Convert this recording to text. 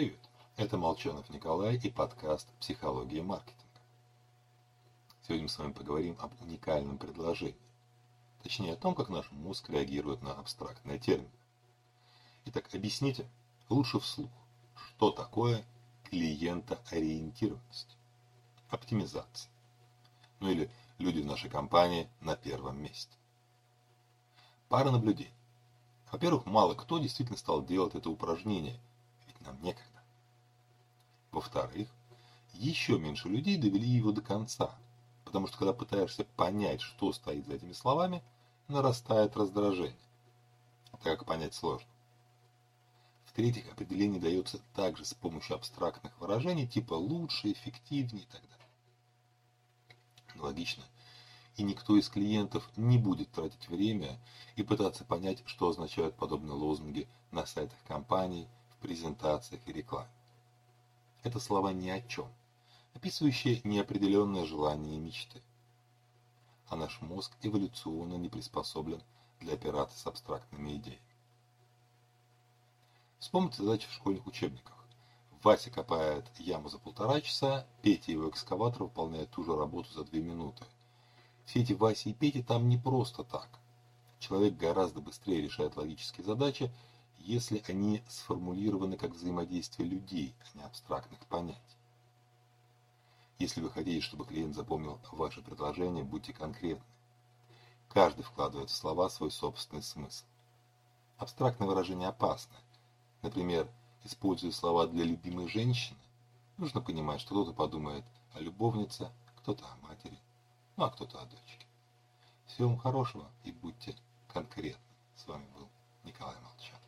Привет, это Молчанов Николай и подкаст «Психология маркетинга». Сегодня мы с вами поговорим об уникальном предложении, точнее о том, как наш мозг реагирует на абстрактные термины. Итак, объясните лучше вслух, что такое клиентоориентированность, оптимизация, ну или люди в нашей компании на первом месте. Пара наблюдений. Во-первых, мало кто действительно стал делать это упражнение, нам некогда. Во-вторых, еще меньше людей довели его до конца, потому что когда пытаешься понять, что стоит за этими словами, нарастает раздражение, так как понять сложно. В-третьих, определение дается также с помощью абстрактных выражений типа «лучше», «эффективнее» и так далее. Логично. И никто из клиентов не будет тратить время и пытаться понять, что означают подобные лозунги на сайтах компаний, презентациях и рекламе. Это слова ни о чем, описывающие неопределенное желание и мечты. А наш мозг эволюционно не приспособлен для операций с абстрактными идеями. Вспомните задачи в школьных учебниках. Вася копает яму за полтора часа, Петя и его экскаватор выполняют ту же работу за две минуты. Все эти Вася и Петя там не просто так. Человек гораздо быстрее решает логические задачи, если они сформулированы как взаимодействие людей, а не абстрактных понятий. Если вы хотите, чтобы клиент запомнил ваше предложение, будьте конкретны. Каждый вкладывает в слова свой собственный смысл. Абстрактное выражение опасно. Например, используя слова для любимой женщины, нужно понимать, что кто-то подумает о любовнице, кто-то о матери, ну а кто-то о дочке. Всего вам хорошего и будьте конкретны. С вами был Николай Молчан.